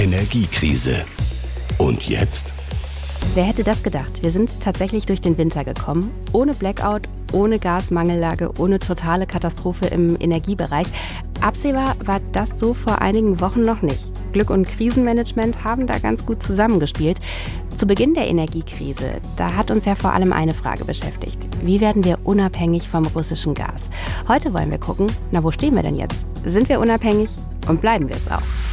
Energiekrise. Und jetzt? Wer hätte das gedacht? Wir sind tatsächlich durch den Winter gekommen. Ohne Blackout, ohne Gasmangellage, ohne totale Katastrophe im Energiebereich. Absehbar war das so vor einigen Wochen noch nicht. Glück und Krisenmanagement haben da ganz gut zusammengespielt. Zu Beginn der Energiekrise, da hat uns ja vor allem eine Frage beschäftigt. Wie werden wir unabhängig vom russischen Gas? Heute wollen wir gucken, na wo stehen wir denn jetzt? Sind wir unabhängig und bleiben wir es auch?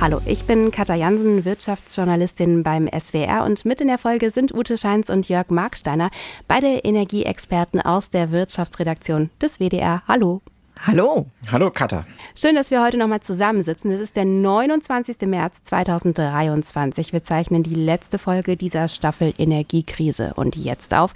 Hallo, ich bin Katja Jansen, Wirtschaftsjournalistin beim SWR und mit in der Folge sind Ute Scheins und Jörg Marksteiner, beide Energieexperten aus der Wirtschaftsredaktion des WDR. Hallo. Hallo. Hallo Katha. Schön, dass wir heute nochmal zusammensitzen. Es ist der 29. März 2023. Wir zeichnen die letzte Folge dieser Staffel Energiekrise. Und jetzt auf.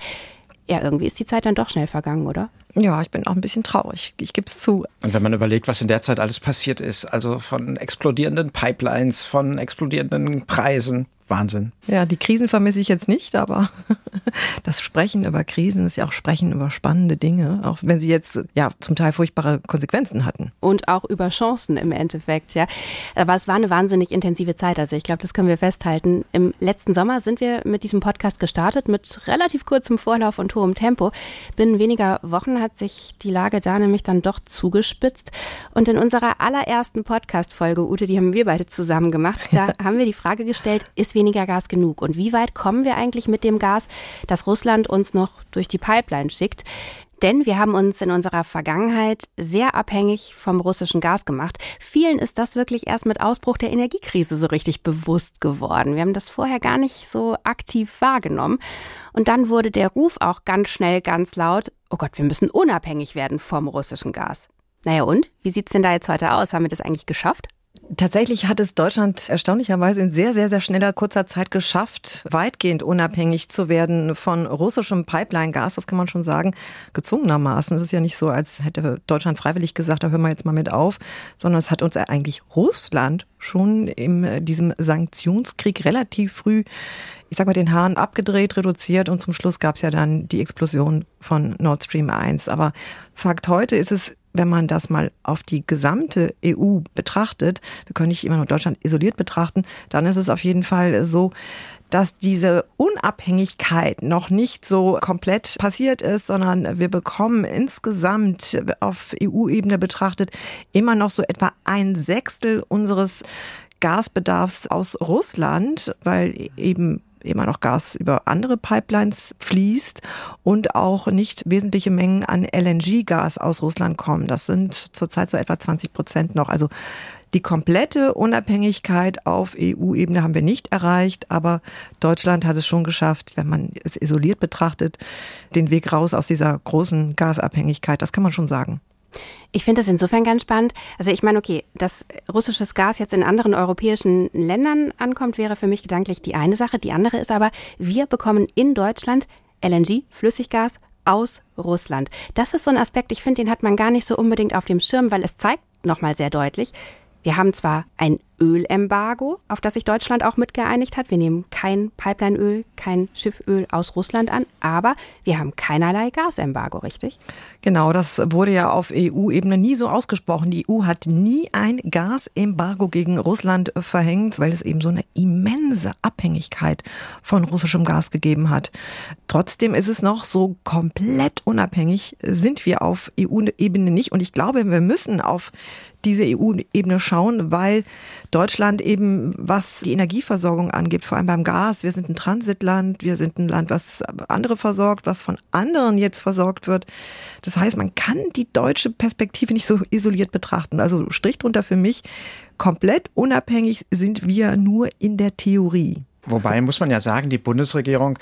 Ja, irgendwie ist die Zeit dann doch schnell vergangen, oder? Ja, ich bin auch ein bisschen traurig. Ich gebe es zu. Und wenn man überlegt, was in der Zeit alles passiert ist, also von explodierenden Pipelines, von explodierenden Preisen, Wahnsinn. Ja, die Krisen vermisse ich jetzt nicht, aber das Sprechen über Krisen ist ja auch Sprechen über spannende Dinge, auch wenn sie jetzt ja zum Teil furchtbare Konsequenzen hatten. Und auch über Chancen im Endeffekt, ja. Aber es war eine wahnsinnig intensive Zeit, also ich glaube, das können wir festhalten. Im letzten Sommer sind wir mit diesem Podcast gestartet, mit relativ kurzem Vorlauf und hohem Tempo. Binnen weniger Wochen hat sich die Lage da nämlich dann doch zugespitzt. Und in unserer allerersten Podcast-Folge, Ute, die haben wir beide zusammen gemacht, da haben wir die Frage gestellt, ist weniger Gas genug? Und wie weit kommen wir eigentlich mit dem Gas, das Russland uns noch durch die Pipeline schickt? Denn wir haben uns in unserer Vergangenheit sehr abhängig vom russischen Gas gemacht. Vielen ist das wirklich erst mit Ausbruch der Energiekrise so richtig bewusst geworden. Wir haben das vorher gar nicht so aktiv wahrgenommen. Und dann wurde der Ruf auch ganz schnell ganz laut, oh Gott, wir müssen unabhängig werden vom russischen Gas. Naja und? Wie sieht's denn da jetzt heute aus? Haben wir das eigentlich geschafft? Tatsächlich hat es Deutschland erstaunlicherweise in sehr, sehr, sehr schneller, kurzer Zeit geschafft, weitgehend unabhängig zu werden von russischem Pipeline-Gas. Das kann man schon sagen, gezwungenermaßen. Es ist ja nicht so, als hätte Deutschland freiwillig gesagt, da hören wir jetzt mal mit auf, sondern es hat uns eigentlich Russland schon in diesem Sanktionskrieg relativ früh ich sag mal, den Hahn abgedreht, reduziert und zum Schluss gab es ja dann die Explosion von Nord Stream 1. Aber Fakt heute ist es wenn man das mal auf die gesamte EU betrachtet, wir können nicht immer nur Deutschland isoliert betrachten, dann ist es auf jeden Fall so, dass diese Unabhängigkeit noch nicht so komplett passiert ist, sondern wir bekommen insgesamt auf EU-Ebene betrachtet immer noch so etwa ein Sechstel unseres Gasbedarfs aus Russland, weil eben immer noch Gas über andere Pipelines fließt und auch nicht wesentliche Mengen an LNG-Gas aus Russland kommen. Das sind zurzeit so etwa 20 Prozent noch. Also die komplette Unabhängigkeit auf EU-Ebene haben wir nicht erreicht, aber Deutschland hat es schon geschafft, wenn man es isoliert betrachtet, den Weg raus aus dieser großen Gasabhängigkeit. Das kann man schon sagen. Ich finde das insofern ganz spannend. Also ich meine, okay, dass russisches Gas jetzt in anderen europäischen Ländern ankommt, wäre für mich gedanklich die eine Sache. Die andere ist aber, wir bekommen in Deutschland LNG, Flüssiggas aus Russland. Das ist so ein Aspekt, ich finde, den hat man gar nicht so unbedingt auf dem Schirm, weil es zeigt nochmal sehr deutlich, wir haben zwar ein Ölembargo, auf das sich Deutschland auch mitgeeinigt hat. Wir nehmen kein Pipelineöl, kein Schifföl aus Russland an, aber wir haben keinerlei Gasembargo, richtig? Genau, das wurde ja auf EU-Ebene nie so ausgesprochen. Die EU hat nie ein Gasembargo gegen Russland verhängt, weil es eben so eine immense Abhängigkeit von russischem Gas gegeben hat. Trotzdem ist es noch so komplett unabhängig, sind wir auf EU-Ebene nicht. Und ich glaube, wir müssen auf diese EU-Ebene schauen, weil Deutschland eben, was die Energieversorgung angeht, vor allem beim Gas, wir sind ein Transitland, wir sind ein Land, was andere versorgt, was von anderen jetzt versorgt wird. Das heißt, man kann die deutsche Perspektive nicht so isoliert betrachten. Also Strich drunter für mich, komplett unabhängig sind wir nur in der Theorie. Wobei muss man ja sagen, die Bundesregierung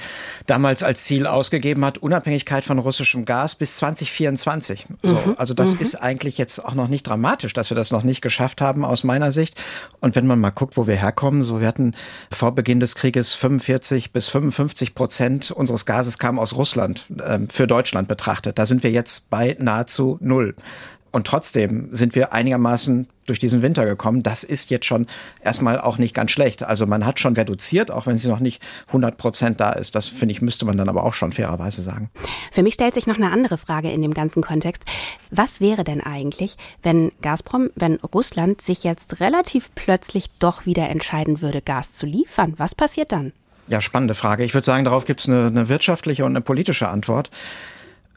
damals als Ziel ausgegeben hat, Unabhängigkeit von russischem Gas bis 2024. So, mhm. Also das mhm. ist eigentlich jetzt auch noch nicht dramatisch, dass wir das noch nicht geschafft haben aus meiner Sicht. Und wenn man mal guckt, wo wir herkommen, so wir hatten vor Beginn des Krieges 45 bis 55 Prozent unseres Gases kam aus Russland, äh, für Deutschland betrachtet. Da sind wir jetzt bei nahezu null. Und trotzdem sind wir einigermaßen durch diesen Winter gekommen. Das ist jetzt schon erstmal auch nicht ganz schlecht. Also man hat schon reduziert, auch wenn sie noch nicht 100 Prozent da ist. Das finde ich, müsste man dann aber auch schon fairerweise sagen. Für mich stellt sich noch eine andere Frage in dem ganzen Kontext. Was wäre denn eigentlich, wenn Gazprom, wenn Russland sich jetzt relativ plötzlich doch wieder entscheiden würde, Gas zu liefern? Was passiert dann? Ja, spannende Frage. Ich würde sagen, darauf gibt es eine, eine wirtschaftliche und eine politische Antwort.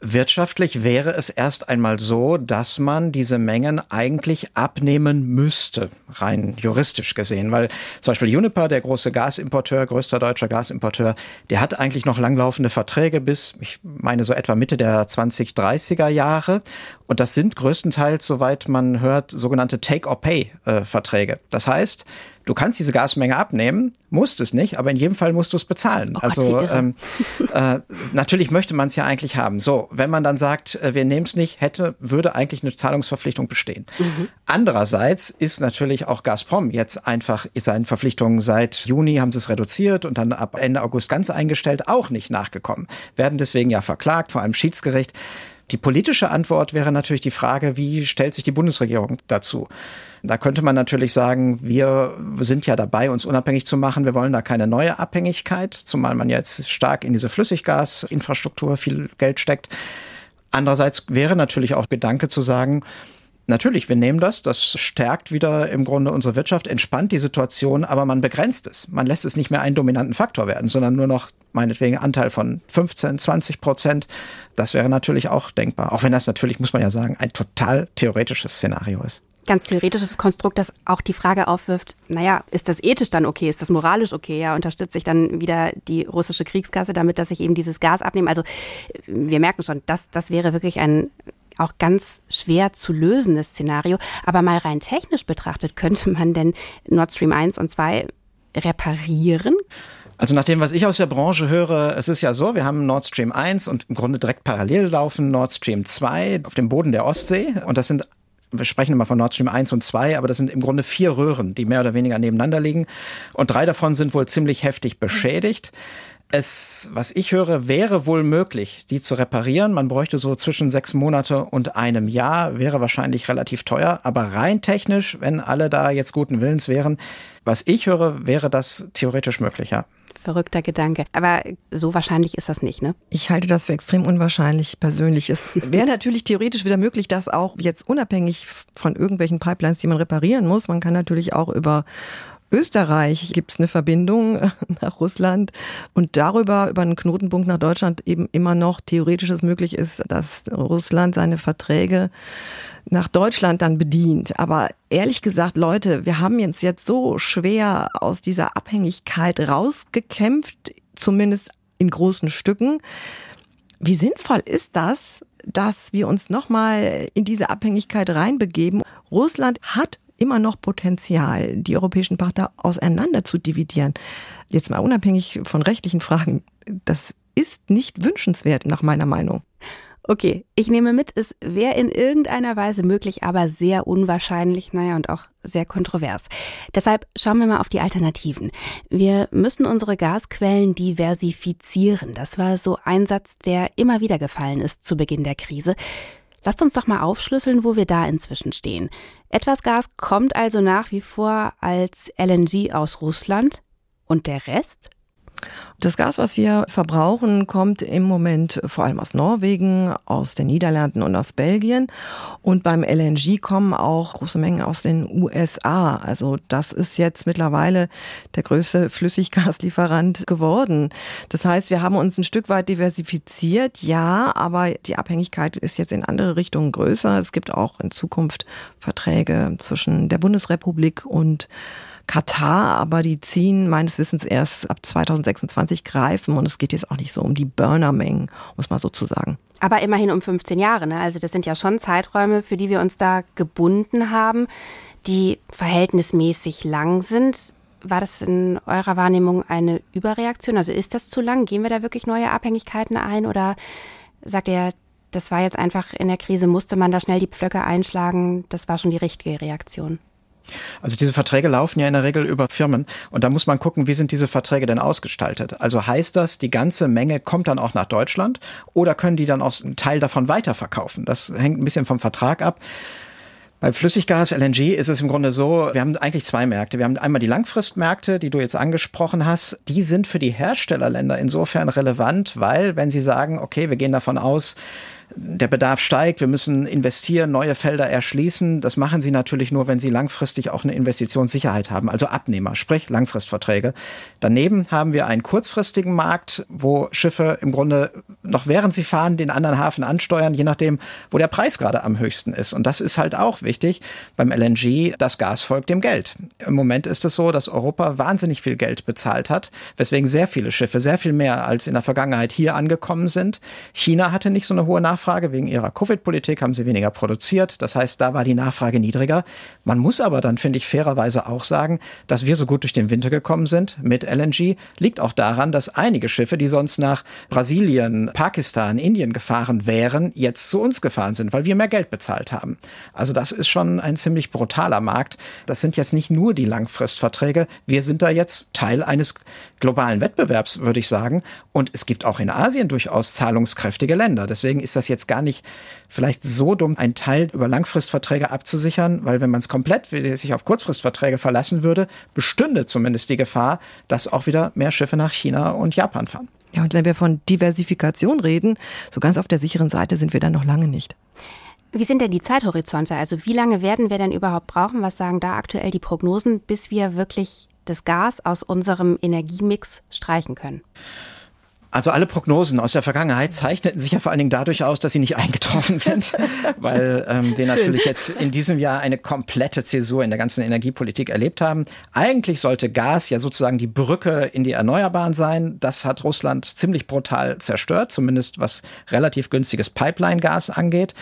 Wirtschaftlich wäre es erst einmal so, dass man diese Mengen eigentlich abnehmen müsste, rein juristisch gesehen, weil zum Beispiel Uniper, der große Gasimporteur, größter deutscher Gasimporteur, der hat eigentlich noch langlaufende Verträge bis, ich meine so etwa Mitte der 2030er Jahre und das sind größtenteils, soweit man hört, sogenannte Take-or-Pay-Verträge. Äh, das heißt, du kannst diese Gasmenge abnehmen, musst es nicht, aber in jedem Fall musst du es bezahlen. Oh also Gott, ähm, äh, natürlich möchte man es ja eigentlich haben. So, wenn man dann sagt, äh, wir nehmen es nicht, hätte, würde eigentlich eine Zahlungsverpflichtung bestehen. Mhm. Andererseits ist natürlich auch Gazprom jetzt einfach seinen Verpflichtungen seit Juni haben sie es reduziert und dann ab Ende August ganz eingestellt, auch nicht nachgekommen. Werden deswegen ja verklagt, vor allem Schiedsgericht. Die politische Antwort wäre natürlich die Frage, wie stellt sich die Bundesregierung dazu? Da könnte man natürlich sagen, wir sind ja dabei, uns unabhängig zu machen. Wir wollen da keine neue Abhängigkeit, zumal man jetzt stark in diese Flüssiggasinfrastruktur viel Geld steckt. Andererseits wäre natürlich auch Gedanke zu sagen, Natürlich, wir nehmen das, das stärkt wieder im Grunde unsere Wirtschaft, entspannt die Situation, aber man begrenzt es. Man lässt es nicht mehr einen dominanten Faktor werden, sondern nur noch meinetwegen Anteil von 15, 20 Prozent. Das wäre natürlich auch denkbar, auch wenn das natürlich, muss man ja sagen, ein total theoretisches Szenario ist ganz theoretisches Konstrukt, das auch die Frage aufwirft, naja, ist das ethisch dann okay, ist das moralisch okay? Ja, unterstütze ich dann wieder die russische Kriegskasse damit, dass ich eben dieses Gas abnehme? Also wir merken schon, das, das wäre wirklich ein auch ganz schwer zu lösendes Szenario. Aber mal rein technisch betrachtet, könnte man denn Nord Stream 1 und 2 reparieren? Also nach dem, was ich aus der Branche höre, es ist ja so, wir haben Nord Stream 1 und im Grunde direkt parallel laufen Nord Stream 2 auf dem Boden der Ostsee. Und das sind wir sprechen immer von Nord Stream 1 und 2, aber das sind im Grunde vier Röhren, die mehr oder weniger nebeneinander liegen. Und drei davon sind wohl ziemlich heftig beschädigt. Es, was ich höre, wäre wohl möglich, die zu reparieren. Man bräuchte so zwischen sechs Monate und einem Jahr, wäre wahrscheinlich relativ teuer. Aber rein technisch, wenn alle da jetzt guten Willens wären, was ich höre, wäre das theoretisch möglich, ja. Verrückter Gedanke. Aber so wahrscheinlich ist das nicht, ne? Ich halte das für extrem unwahrscheinlich persönlich. Es wäre natürlich theoretisch wieder möglich, dass auch jetzt unabhängig von irgendwelchen Pipelines, die man reparieren muss, man kann natürlich auch über Österreich gibt es eine Verbindung nach Russland und darüber, über einen Knotenpunkt nach Deutschland eben immer noch theoretisch es möglich ist, dass Russland seine Verträge nach Deutschland dann bedient. Aber ehrlich gesagt, Leute, wir haben jetzt jetzt so schwer aus dieser Abhängigkeit rausgekämpft, zumindest in großen Stücken. Wie sinnvoll ist das, dass wir uns nochmal in diese Abhängigkeit reinbegeben? Russland hat immer noch Potenzial, die europäischen Partner auseinander zu dividieren. Jetzt mal unabhängig von rechtlichen Fragen, das ist nicht wünschenswert nach meiner Meinung. Okay, ich nehme mit, es wäre in irgendeiner Weise möglich, aber sehr unwahrscheinlich, naja, und auch sehr kontrovers. Deshalb schauen wir mal auf die Alternativen. Wir müssen unsere Gasquellen diversifizieren. Das war so ein Satz, der immer wieder gefallen ist zu Beginn der Krise. Lasst uns doch mal aufschlüsseln, wo wir da inzwischen stehen. Etwas Gas kommt also nach wie vor als LNG aus Russland und der Rest? Das Gas, was wir verbrauchen, kommt im Moment vor allem aus Norwegen, aus den Niederlanden und aus Belgien. Und beim LNG kommen auch große Mengen aus den USA. Also das ist jetzt mittlerweile der größte Flüssiggaslieferant geworden. Das heißt, wir haben uns ein Stück weit diversifiziert, ja, aber die Abhängigkeit ist jetzt in andere Richtungen größer. Es gibt auch in Zukunft Verträge zwischen der Bundesrepublik und Katar, aber die ziehen meines Wissens erst ab 2026 greifen und es geht jetzt auch nicht so um die Burnermengen, muss man so zu sagen. Aber immerhin um 15 Jahre, ne? Also das sind ja schon Zeiträume, für die wir uns da gebunden haben, die verhältnismäßig lang sind. War das in eurer Wahrnehmung eine Überreaktion? Also ist das zu lang? Gehen wir da wirklich neue Abhängigkeiten ein oder sagt ihr, das war jetzt einfach in der Krise, musste man da schnell die Pflöcke einschlagen, das war schon die richtige Reaktion? Also diese Verträge laufen ja in der Regel über Firmen und da muss man gucken, wie sind diese Verträge denn ausgestaltet? Also heißt das, die ganze Menge kommt dann auch nach Deutschland oder können die dann auch einen Teil davon weiterverkaufen? Das hängt ein bisschen vom Vertrag ab. Bei Flüssiggas, LNG ist es im Grunde so, wir haben eigentlich zwei Märkte. Wir haben einmal die Langfristmärkte, die du jetzt angesprochen hast. Die sind für die Herstellerländer insofern relevant, weil wenn sie sagen, okay, wir gehen davon aus, der Bedarf steigt, wir müssen investieren, neue Felder erschließen. Das machen sie natürlich nur, wenn sie langfristig auch eine Investitionssicherheit haben, also Abnehmer, sprich Langfristverträge. Daneben haben wir einen kurzfristigen Markt, wo Schiffe im Grunde noch während sie fahren den anderen Hafen ansteuern, je nachdem, wo der Preis gerade am höchsten ist. Und das ist halt auch wichtig beim LNG, das Gas folgt dem Geld. Im Moment ist es so, dass Europa wahnsinnig viel Geld bezahlt hat, weswegen sehr viele Schiffe, sehr viel mehr als in der Vergangenheit hier angekommen sind. China hatte nicht so eine hohe Nachfrage Nachfrage. Wegen ihrer Covid-Politik haben sie weniger produziert. Das heißt, da war die Nachfrage niedriger. Man muss aber dann, finde ich, fairerweise auch sagen, dass wir so gut durch den Winter gekommen sind mit LNG, liegt auch daran, dass einige Schiffe, die sonst nach Brasilien, Pakistan, Indien gefahren wären, jetzt zu uns gefahren sind, weil wir mehr Geld bezahlt haben. Also das ist schon ein ziemlich brutaler Markt. Das sind jetzt nicht nur die Langfristverträge. Wir sind da jetzt Teil eines globalen Wettbewerbs, würde ich sagen. Und es gibt auch in Asien durchaus zahlungskräftige Länder. Deswegen ist das jetzt gar nicht vielleicht so dumm, einen Teil über Langfristverträge abzusichern, weil wenn man es komplett sich auf Kurzfristverträge verlassen würde, bestünde zumindest die Gefahr, dass auch wieder mehr Schiffe nach China und Japan fahren. Ja, und wenn wir von Diversifikation reden, so ganz auf der sicheren Seite sind wir dann noch lange nicht. Wie sind denn die Zeithorizonte? Also wie lange werden wir denn überhaupt brauchen? Was sagen da aktuell die Prognosen, bis wir wirklich das Gas aus unserem Energiemix streichen können? Also alle Prognosen aus der Vergangenheit zeichneten sich ja vor allen Dingen dadurch aus, dass sie nicht eingetroffen sind, weil ähm, wir natürlich jetzt in diesem Jahr eine komplette Zäsur in der ganzen Energiepolitik erlebt haben. Eigentlich sollte Gas ja sozusagen die Brücke in die Erneuerbaren sein. Das hat Russland ziemlich brutal zerstört, zumindest was relativ günstiges Pipeline-Gas angeht.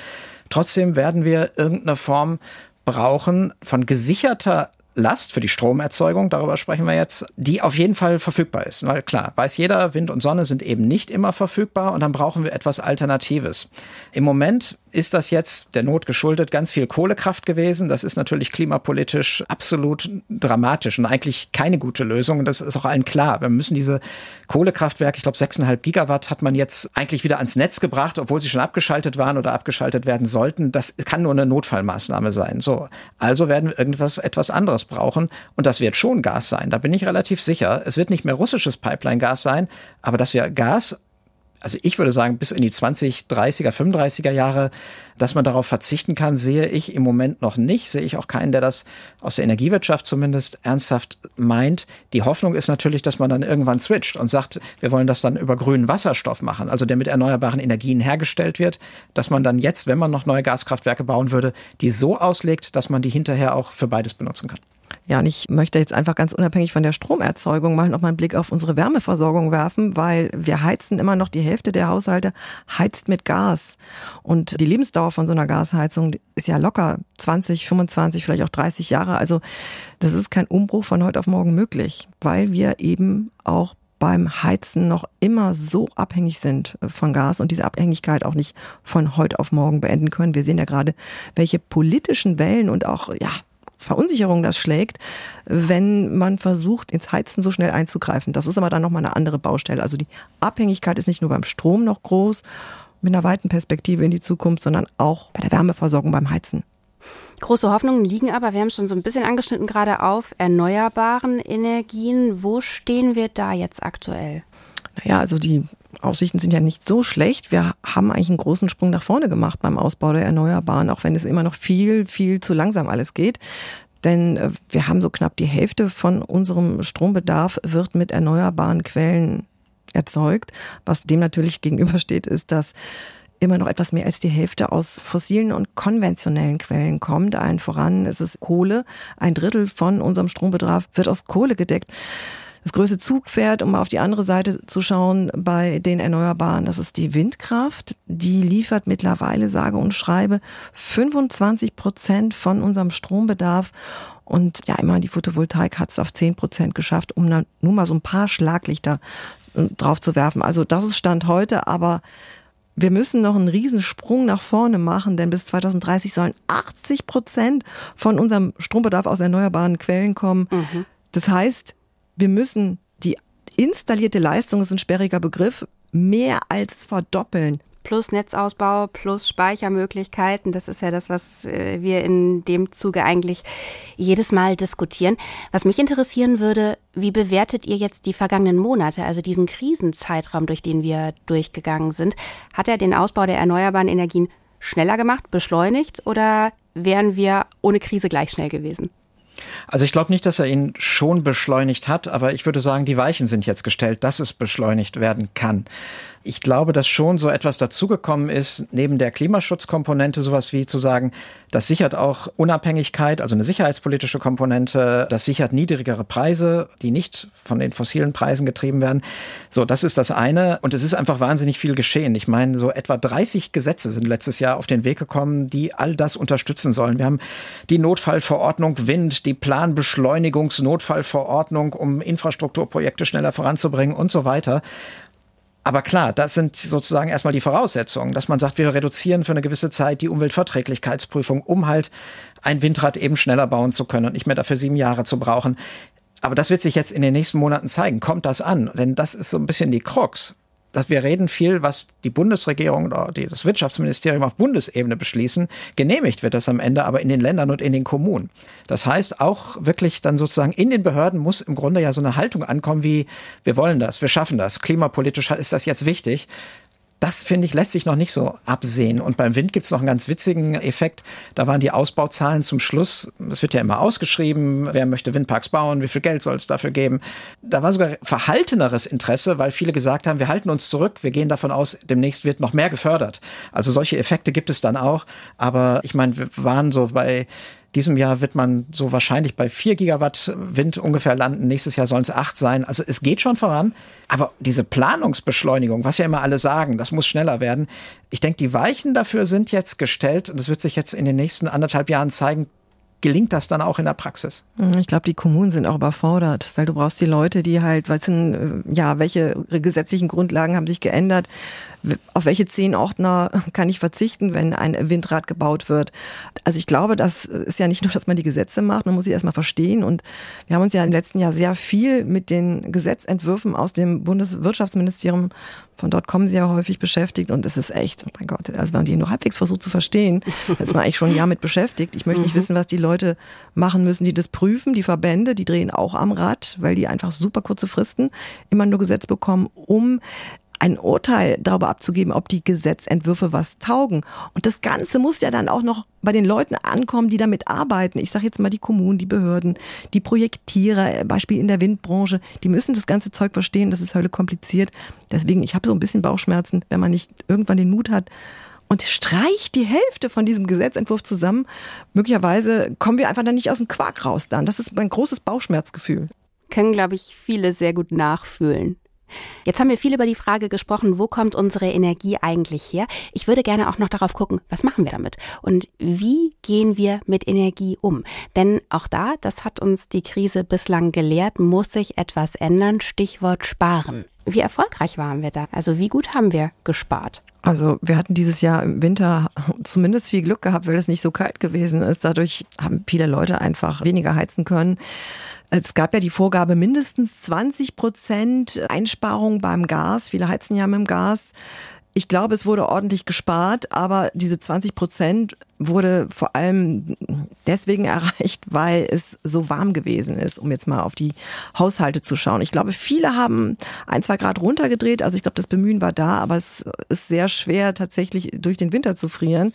Trotzdem werden wir irgendeine Form brauchen von gesicherter Last für die Stromerzeugung, darüber sprechen wir jetzt, die auf jeden Fall verfügbar ist. Weil klar, weiß jeder, Wind und Sonne sind eben nicht immer verfügbar und dann brauchen wir etwas Alternatives. Im Moment ist das jetzt der Not geschuldet ganz viel Kohlekraft gewesen. Das ist natürlich klimapolitisch absolut dramatisch und eigentlich keine gute Lösung. Und das ist auch allen klar. Wir müssen diese Kohlekraftwerke, ich glaube 6,5 Gigawatt hat man jetzt eigentlich wieder ans Netz gebracht, obwohl sie schon abgeschaltet waren oder abgeschaltet werden sollten. Das kann nur eine Notfallmaßnahme sein. So. Also werden wir irgendwas, etwas anderes brauchen. Und das wird schon Gas sein. Da bin ich relativ sicher. Es wird nicht mehr russisches Pipeline-Gas sein, aber dass wir Gas also ich würde sagen, bis in die 20, 30er, 35er Jahre, dass man darauf verzichten kann, sehe ich im Moment noch nicht. Sehe ich auch keinen, der das aus der Energiewirtschaft zumindest ernsthaft meint. Die Hoffnung ist natürlich, dass man dann irgendwann switcht und sagt, wir wollen das dann über grünen Wasserstoff machen, also der mit erneuerbaren Energien hergestellt wird, dass man dann jetzt, wenn man noch neue Gaskraftwerke bauen würde, die so auslegt, dass man die hinterher auch für beides benutzen kann. Ja, und ich möchte jetzt einfach ganz unabhängig von der Stromerzeugung mal noch mal einen Blick auf unsere Wärmeversorgung werfen, weil wir heizen immer noch die Hälfte der Haushalte heizt mit Gas. Und die Lebensdauer von so einer Gasheizung ist ja locker 20, 25, vielleicht auch 30 Jahre. Also das ist kein Umbruch von heute auf morgen möglich, weil wir eben auch beim Heizen noch immer so abhängig sind von Gas und diese Abhängigkeit auch nicht von heute auf morgen beenden können. Wir sehen ja gerade, welche politischen Wellen und auch, ja, Verunsicherung das schlägt, wenn man versucht, ins Heizen so schnell einzugreifen. Das ist aber dann nochmal eine andere Baustelle. Also die Abhängigkeit ist nicht nur beim Strom noch groß, mit einer weiten Perspektive in die Zukunft, sondern auch bei der Wärmeversorgung beim Heizen. Große Hoffnungen liegen aber, wir haben schon so ein bisschen angeschnitten gerade auf erneuerbaren Energien. Wo stehen wir da jetzt aktuell? Naja, also die Aussichten sind ja nicht so schlecht. Wir haben eigentlich einen großen Sprung nach vorne gemacht beim Ausbau der Erneuerbaren, auch wenn es immer noch viel, viel zu langsam alles geht. Denn äh, wir haben so knapp die Hälfte von unserem Strombedarf wird mit erneuerbaren Quellen erzeugt. Was dem natürlich gegenübersteht, ist, dass immer noch etwas mehr als die Hälfte aus fossilen und konventionellen Quellen kommt. Allen voran ist es Kohle. Ein Drittel von unserem Strombedarf wird aus Kohle gedeckt das größte Zugpferd, um auf die andere Seite zu schauen, bei den Erneuerbaren, das ist die Windkraft. Die liefert mittlerweile, sage und schreibe, 25 Prozent von unserem Strombedarf. Und ja, immer die Photovoltaik hat es auf 10 Prozent geschafft, um dann nur mal so ein paar Schlaglichter äh, drauf zu werfen. Also das ist Stand heute, aber wir müssen noch einen Riesensprung nach vorne machen, denn bis 2030 sollen 80 Prozent von unserem Strombedarf aus erneuerbaren Quellen kommen. Mhm. Das heißt, wir müssen die installierte Leistung, ist ein sperriger Begriff, mehr als verdoppeln. plus Netzausbau plus Speichermöglichkeiten. Das ist ja das, was äh, wir in dem Zuge eigentlich jedes Mal diskutieren. Was mich interessieren würde, wie bewertet ihr jetzt die vergangenen Monate, also diesen Krisenzeitraum, durch den wir durchgegangen sind? Hat er den Ausbau der erneuerbaren Energien schneller gemacht, beschleunigt oder wären wir ohne Krise gleich schnell gewesen? Also ich glaube nicht, dass er ihn schon beschleunigt hat, aber ich würde sagen, die Weichen sind jetzt gestellt, dass es beschleunigt werden kann. Ich glaube, dass schon so etwas dazugekommen ist, neben der Klimaschutzkomponente, sowas wie zu sagen, das sichert auch Unabhängigkeit, also eine sicherheitspolitische Komponente, das sichert niedrigere Preise, die nicht von den fossilen Preisen getrieben werden. So, das ist das eine. Und es ist einfach wahnsinnig viel geschehen. Ich meine, so etwa 30 Gesetze sind letztes Jahr auf den Weg gekommen, die all das unterstützen sollen. Wir haben die Notfallverordnung Wind, die Planbeschleunigungsnotfallverordnung, um Infrastrukturprojekte schneller voranzubringen und so weiter. Aber klar, das sind sozusagen erstmal die Voraussetzungen, dass man sagt, wir reduzieren für eine gewisse Zeit die Umweltverträglichkeitsprüfung, um halt ein Windrad eben schneller bauen zu können und nicht mehr dafür sieben Jahre zu brauchen. Aber das wird sich jetzt in den nächsten Monaten zeigen. Kommt das an? Denn das ist so ein bisschen die Krux dass wir reden viel, was die Bundesregierung oder das Wirtschaftsministerium auf Bundesebene beschließen. Genehmigt wird das am Ende aber in den Ländern und in den Kommunen. Das heißt, auch wirklich dann sozusagen in den Behörden muss im Grunde ja so eine Haltung ankommen wie, wir wollen das, wir schaffen das, klimapolitisch ist das jetzt wichtig das finde ich, lässt sich noch nicht so absehen. Und beim Wind gibt es noch einen ganz witzigen Effekt. Da waren die Ausbauzahlen zum Schluss, es wird ja immer ausgeschrieben, wer möchte Windparks bauen, wie viel Geld soll es dafür geben. Da war sogar verhalteneres Interesse, weil viele gesagt haben, wir halten uns zurück, wir gehen davon aus, demnächst wird noch mehr gefördert. Also solche Effekte gibt es dann auch. Aber ich meine, wir waren so bei diesem Jahr wird man so wahrscheinlich bei 4 Gigawatt Wind ungefähr landen. Nächstes Jahr sollen es 8 sein. Also es geht schon voran. Aber diese Planungsbeschleunigung, was ja immer alle sagen, das muss schneller werden. Ich denke, die Weichen dafür sind jetzt gestellt und es wird sich jetzt in den nächsten anderthalb Jahren zeigen, gelingt das dann auch in der Praxis? Hm, ich glaube, die Kommunen sind auch überfordert, weil du brauchst die Leute, die halt, wissen, äh, ja, welche gesetzlichen Grundlagen haben sich geändert, auf welche zehn Ordner kann ich verzichten, wenn ein Windrad gebaut wird. Also ich glaube, das ist ja nicht nur, dass man die Gesetze macht, man muss sie erstmal verstehen. Und wir haben uns ja im letzten Jahr sehr viel mit den Gesetzentwürfen aus dem Bundeswirtschaftsministerium, von dort kommen sie ja häufig beschäftigt. Und es ist echt, oh mein Gott, also wenn man die nur halbwegs versucht zu verstehen, ist man eigentlich schon ein Jahr mit beschäftigt. Ich möchte nicht mhm. wissen, was die Leute machen müssen, die das prüfen. Die Verbände, die drehen auch am Rad, weil die einfach super kurze Fristen immer nur Gesetz bekommen, um ein Urteil darüber abzugeben, ob die Gesetzentwürfe was taugen. Und das Ganze muss ja dann auch noch bei den Leuten ankommen, die damit arbeiten. Ich sage jetzt mal die Kommunen, die Behörden, die Projektierer, Beispiel in der Windbranche, die müssen das ganze Zeug verstehen. Das ist hölle kompliziert. Deswegen, ich habe so ein bisschen Bauchschmerzen, wenn man nicht irgendwann den Mut hat, und streicht die Hälfte von diesem Gesetzentwurf zusammen. Möglicherweise kommen wir einfach dann nicht aus dem Quark raus dann. Das ist mein großes Bauchschmerzgefühl. Können, glaube ich, viele sehr gut nachfühlen. Jetzt haben wir viel über die Frage gesprochen, wo kommt unsere Energie eigentlich her? Ich würde gerne auch noch darauf gucken, was machen wir damit und wie gehen wir mit Energie um? Denn auch da, das hat uns die Krise bislang gelehrt, muss sich etwas ändern. Stichwort sparen. Wie erfolgreich waren wir da? Also wie gut haben wir gespart? Also wir hatten dieses Jahr im Winter zumindest viel Glück gehabt, weil es nicht so kalt gewesen ist. Dadurch haben viele Leute einfach weniger heizen können. Es gab ja die Vorgabe mindestens 20 Prozent Einsparung beim Gas. Viele heizen ja mit dem Gas. Ich glaube, es wurde ordentlich gespart, aber diese 20 Prozent wurde vor allem deswegen erreicht, weil es so warm gewesen ist, um jetzt mal auf die Haushalte zu schauen. Ich glaube, viele haben ein, zwei Grad runtergedreht. Also ich glaube, das Bemühen war da, aber es ist sehr schwer, tatsächlich durch den Winter zu frieren.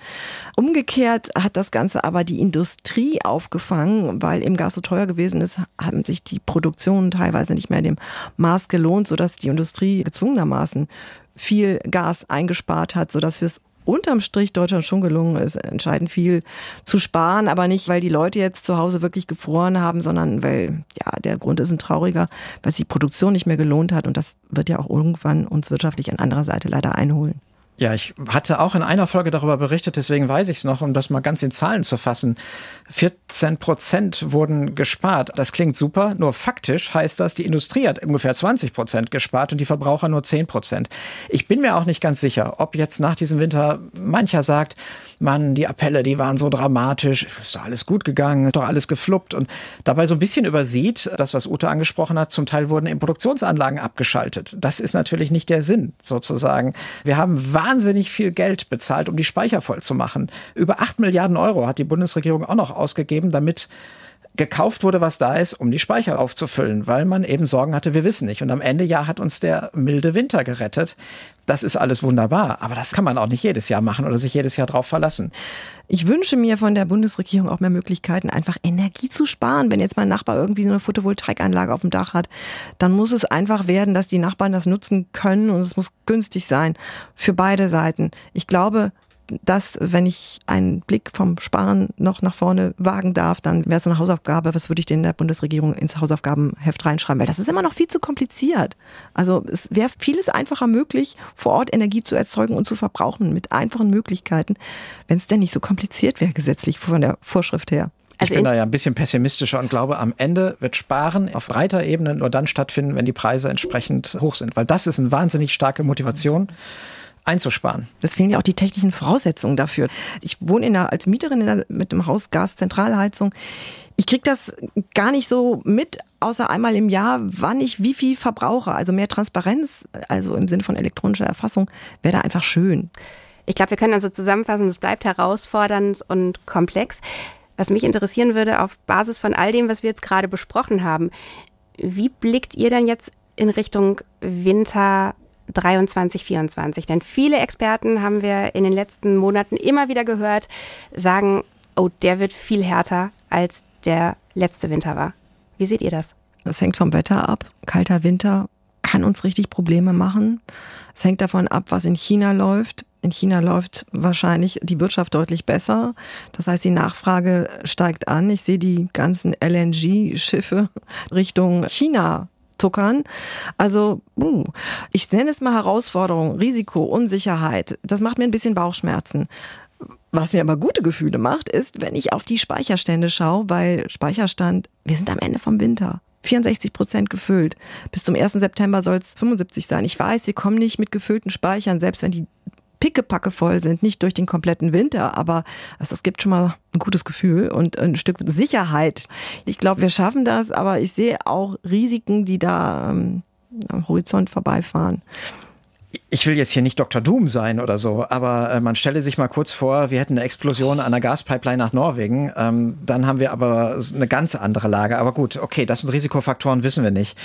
Umgekehrt hat das Ganze aber die Industrie aufgefangen, weil im Gas so teuer gewesen ist, haben sich die Produktionen teilweise nicht mehr dem Maß gelohnt, sodass die Industrie gezwungenermaßen viel Gas eingespart hat, sodass wir es unterm Strich Deutschland schon gelungen ist, entscheidend viel zu sparen, aber nicht, weil die Leute jetzt zu Hause wirklich gefroren haben, sondern weil, ja, der Grund ist ein trauriger, weil sich die Produktion nicht mehr gelohnt hat und das wird ja auch irgendwann uns wirtschaftlich an anderer Seite leider einholen. Ja, ich hatte auch in einer Folge darüber berichtet, deswegen weiß ich es noch, um das mal ganz in Zahlen zu fassen. 14 Prozent wurden gespart. Das klingt super, nur faktisch heißt das, die Industrie hat ungefähr 20 Prozent gespart und die Verbraucher nur 10 Prozent. Ich bin mir auch nicht ganz sicher, ob jetzt nach diesem Winter mancher sagt, Mann, die Appelle, die waren so dramatisch, ist doch alles gut gegangen, ist doch alles gefluppt und dabei so ein bisschen übersieht, das, was Ute angesprochen hat, zum Teil wurden eben Produktionsanlagen abgeschaltet. Das ist natürlich nicht der Sinn, sozusagen. Wir haben viel Geld bezahlt, um die Speicher voll zu machen. Über acht Milliarden Euro hat die Bundesregierung auch noch ausgegeben, damit gekauft wurde, was da ist, um die Speicher aufzufüllen, weil man eben Sorgen hatte, wir wissen nicht. Und am Ende Jahr hat uns der milde Winter gerettet. Das ist alles wunderbar, aber das kann man auch nicht jedes Jahr machen oder sich jedes Jahr drauf verlassen. Ich wünsche mir von der Bundesregierung auch mehr Möglichkeiten, einfach Energie zu sparen. Wenn jetzt mein Nachbar irgendwie so eine Photovoltaikanlage auf dem Dach hat, dann muss es einfach werden, dass die Nachbarn das nutzen können und es muss günstig sein für beide Seiten. Ich glaube, dass, wenn ich einen Blick vom Sparen noch nach vorne wagen darf, dann wäre es eine Hausaufgabe, was würde ich denn der Bundesregierung ins Hausaufgabenheft reinschreiben? Weil das ist immer noch viel zu kompliziert. Also es wäre vieles einfacher möglich, vor Ort Energie zu erzeugen und zu verbrauchen mit einfachen Möglichkeiten, wenn es denn nicht so kompliziert wäre gesetzlich von der Vorschrift her. Also ich bin da ja ein bisschen pessimistischer und glaube, am Ende wird Sparen auf breiter Ebene nur dann stattfinden, wenn die Preise entsprechend hoch sind. Weil das ist eine wahnsinnig starke Motivation einzusparen. Das fehlen ja auch die technischen Voraussetzungen dafür. Ich wohne in der, als Mieterin der, mit dem Haus Gaszentralheizung. Ich kriege das gar nicht so mit, außer einmal im Jahr, wann ich wie viel verbrauche. Also mehr Transparenz, also im Sinne von elektronischer Erfassung, wäre da einfach schön. Ich glaube, wir können also zusammenfassen, es bleibt herausfordernd und komplex. Was mich interessieren würde, auf Basis von all dem, was wir jetzt gerade besprochen haben, wie blickt ihr denn jetzt in Richtung Winter 23, 24. Denn viele Experten haben wir in den letzten Monaten immer wieder gehört, sagen, oh, der wird viel härter als der letzte Winter war. Wie seht ihr das? Das hängt vom Wetter ab. Kalter Winter kann uns richtig Probleme machen. Es hängt davon ab, was in China läuft. In China läuft wahrscheinlich die Wirtschaft deutlich besser. Das heißt, die Nachfrage steigt an. Ich sehe die ganzen LNG-Schiffe Richtung China tuckern. Also, uh, ich nenne es mal Herausforderung, Risiko, Unsicherheit. Das macht mir ein bisschen Bauchschmerzen. Was mir aber gute Gefühle macht, ist, wenn ich auf die Speicherstände schaue, weil Speicherstand, wir sind am Ende vom Winter. 64 Prozent gefüllt. Bis zum 1. September soll es 75 sein. Ich weiß, wir kommen nicht mit gefüllten Speichern, selbst wenn die pickepacke voll sind, nicht durch den kompletten Winter, aber also das gibt schon mal ein gutes Gefühl und ein Stück Sicherheit. Ich glaube, wir schaffen das, aber ich sehe auch Risiken, die da ähm, am Horizont vorbeifahren. Ich will jetzt hier nicht Dr. Doom sein oder so, aber äh, man stelle sich mal kurz vor, wir hätten eine Explosion an der Gaspipeline nach Norwegen. Ähm, dann haben wir aber eine ganz andere Lage. Aber gut, okay, das sind Risikofaktoren, wissen wir nicht.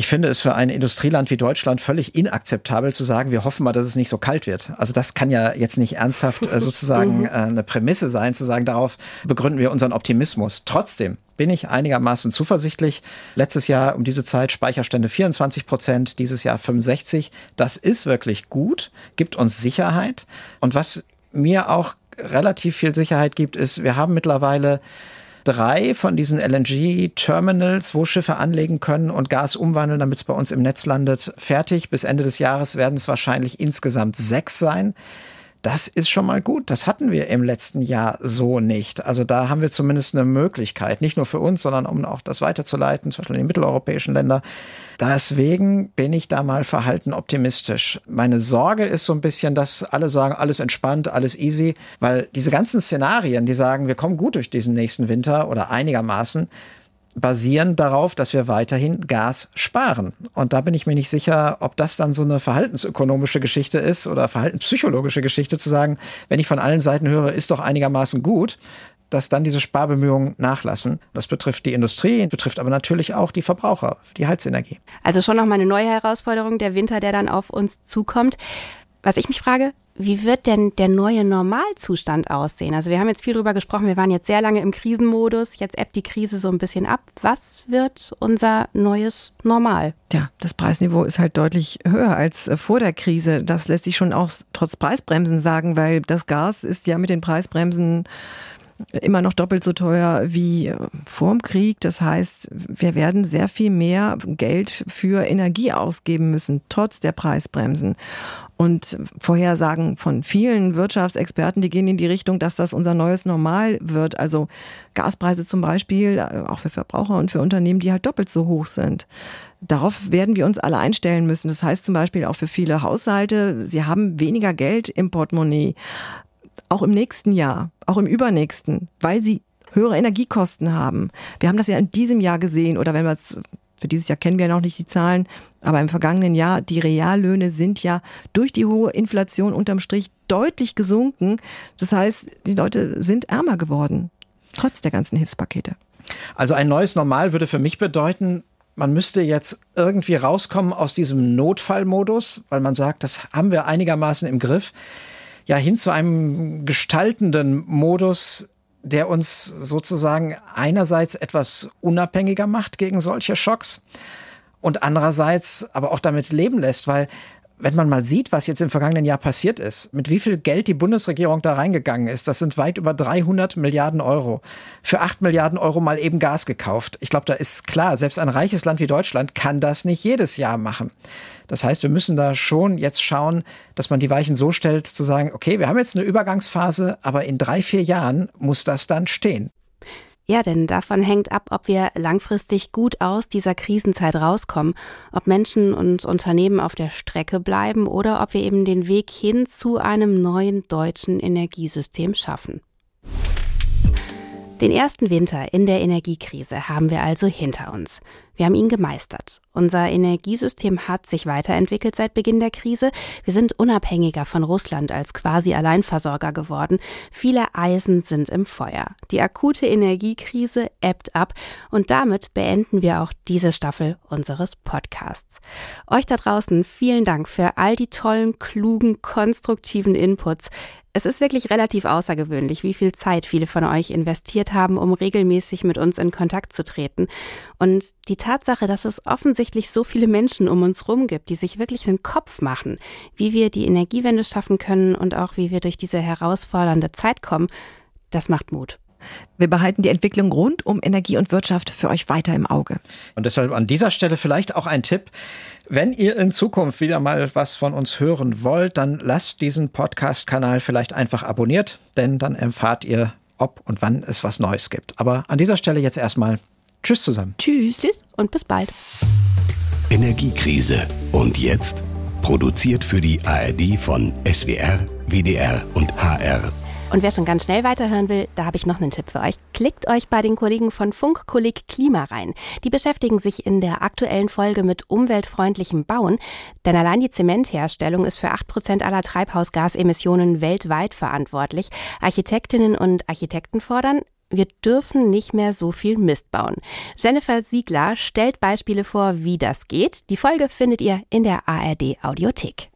Ich finde es für ein Industrieland wie Deutschland völlig inakzeptabel zu sagen, wir hoffen mal, dass es nicht so kalt wird. Also das kann ja jetzt nicht ernsthaft äh, sozusagen mhm. äh, eine Prämisse sein, zu sagen, darauf begründen wir unseren Optimismus. Trotzdem bin ich einigermaßen zuversichtlich. Letztes Jahr um diese Zeit Speicherstände 24 Prozent, dieses Jahr 65. Das ist wirklich gut, gibt uns Sicherheit. Und was mir auch relativ viel Sicherheit gibt, ist, wir haben mittlerweile drei von diesen LNG-Terminals, wo Schiffe anlegen können und Gas umwandeln, damit es bei uns im Netz landet, fertig. Bis Ende des Jahres werden es wahrscheinlich insgesamt sechs sein. Das ist schon mal gut. Das hatten wir im letzten Jahr so nicht. Also da haben wir zumindest eine Möglichkeit, nicht nur für uns, sondern um auch das weiterzuleiten, zum Beispiel in die mitteleuropäischen Länder. Deswegen bin ich da mal verhalten optimistisch. Meine Sorge ist so ein bisschen, dass alle sagen, alles entspannt, alles easy, weil diese ganzen Szenarien, die sagen, wir kommen gut durch diesen nächsten Winter oder einigermaßen, basieren darauf, dass wir weiterhin Gas sparen. Und da bin ich mir nicht sicher, ob das dann so eine verhaltensökonomische Geschichte ist oder verhaltenspsychologische Geschichte zu sagen, wenn ich von allen Seiten höre, ist doch einigermaßen gut, dass dann diese Sparbemühungen nachlassen. Das betrifft die Industrie, betrifft aber natürlich auch die Verbraucher, die Heizenergie. Also schon nochmal eine neue Herausforderung, der Winter, der dann auf uns zukommt. Was ich mich frage, wie wird denn der neue Normalzustand aussehen? Also wir haben jetzt viel drüber gesprochen, wir waren jetzt sehr lange im Krisenmodus, jetzt ebbt die Krise so ein bisschen ab. Was wird unser neues Normal? Ja, das Preisniveau ist halt deutlich höher als äh, vor der Krise. Das lässt sich schon auch trotz Preisbremsen sagen, weil das Gas ist ja mit den Preisbremsen immer noch doppelt so teuer wie äh, vorm Krieg. Das heißt, wir werden sehr viel mehr Geld für Energie ausgeben müssen, trotz der Preisbremsen. Und Vorhersagen von vielen Wirtschaftsexperten, die gehen in die Richtung, dass das unser neues Normal wird. Also Gaspreise zum Beispiel, äh, auch für Verbraucher und für Unternehmen, die halt doppelt so hoch sind. Darauf werden wir uns alle einstellen müssen. Das heißt zum Beispiel auch für viele Haushalte, sie haben weniger Geld im Portemonnaie auch im nächsten Jahr, auch im übernächsten, weil sie höhere Energiekosten haben. Wir haben das ja in diesem Jahr gesehen oder wenn wir es für dieses Jahr kennen wir ja noch nicht die Zahlen, aber im vergangenen Jahr, die Reallöhne sind ja durch die hohe Inflation unterm Strich deutlich gesunken. Das heißt, die Leute sind ärmer geworden, trotz der ganzen Hilfspakete. Also ein neues Normal würde für mich bedeuten, man müsste jetzt irgendwie rauskommen aus diesem Notfallmodus, weil man sagt, das haben wir einigermaßen im Griff ja hin zu einem gestaltenden Modus, der uns sozusagen einerseits etwas unabhängiger macht gegen solche Schocks und andererseits aber auch damit leben lässt, weil wenn man mal sieht, was jetzt im vergangenen Jahr passiert ist, mit wie viel Geld die Bundesregierung da reingegangen ist, das sind weit über 300 Milliarden Euro. Für 8 Milliarden Euro mal eben Gas gekauft. Ich glaube, da ist klar, selbst ein reiches Land wie Deutschland kann das nicht jedes Jahr machen. Das heißt, wir müssen da schon jetzt schauen, dass man die Weichen so stellt, zu sagen, okay, wir haben jetzt eine Übergangsphase, aber in drei, vier Jahren muss das dann stehen. Ja, denn davon hängt ab, ob wir langfristig gut aus dieser Krisenzeit rauskommen, ob Menschen und Unternehmen auf der Strecke bleiben oder ob wir eben den Weg hin zu einem neuen deutschen Energiesystem schaffen. Den ersten Winter in der Energiekrise haben wir also hinter uns. Wir haben ihn gemeistert. Unser Energiesystem hat sich weiterentwickelt seit Beginn der Krise. Wir sind unabhängiger von Russland als quasi Alleinversorger geworden. Viele Eisen sind im Feuer. Die akute Energiekrise ebbt ab und damit beenden wir auch diese Staffel unseres Podcasts. Euch da draußen vielen Dank für all die tollen, klugen, konstruktiven Inputs. Es ist wirklich relativ außergewöhnlich, wie viel Zeit viele von euch investiert haben, um regelmäßig mit uns in Kontakt zu treten. Und die Tatsache, dass es offensichtlich so viele Menschen um uns rum gibt, die sich wirklich einen Kopf machen, wie wir die Energiewende schaffen können und auch wie wir durch diese herausfordernde Zeit kommen, das macht Mut. Wir behalten die Entwicklung rund um Energie und Wirtschaft für euch weiter im Auge. Und deshalb an dieser Stelle vielleicht auch ein Tipp. Wenn ihr in Zukunft wieder mal was von uns hören wollt, dann lasst diesen Podcast-Kanal vielleicht einfach abonniert, denn dann erfahrt ihr, ob und wann es was Neues gibt. Aber an dieser Stelle jetzt erstmal Tschüss zusammen. Tschüss. Tschüss und bis bald. Energiekrise. Und jetzt? Produziert für die ARD von SWR, WDR und HR. Und wer schon ganz schnell weiterhören will, da habe ich noch einen Tipp für euch. Klickt euch bei den Kollegen von Funkkolleg Klima rein. Die beschäftigen sich in der aktuellen Folge mit umweltfreundlichem Bauen, denn allein die Zementherstellung ist für 8% aller Treibhausgasemissionen weltweit verantwortlich. Architektinnen und Architekten fordern, wir dürfen nicht mehr so viel Mist bauen. Jennifer Siegler stellt Beispiele vor, wie das geht. Die Folge findet ihr in der ARD Audiothek.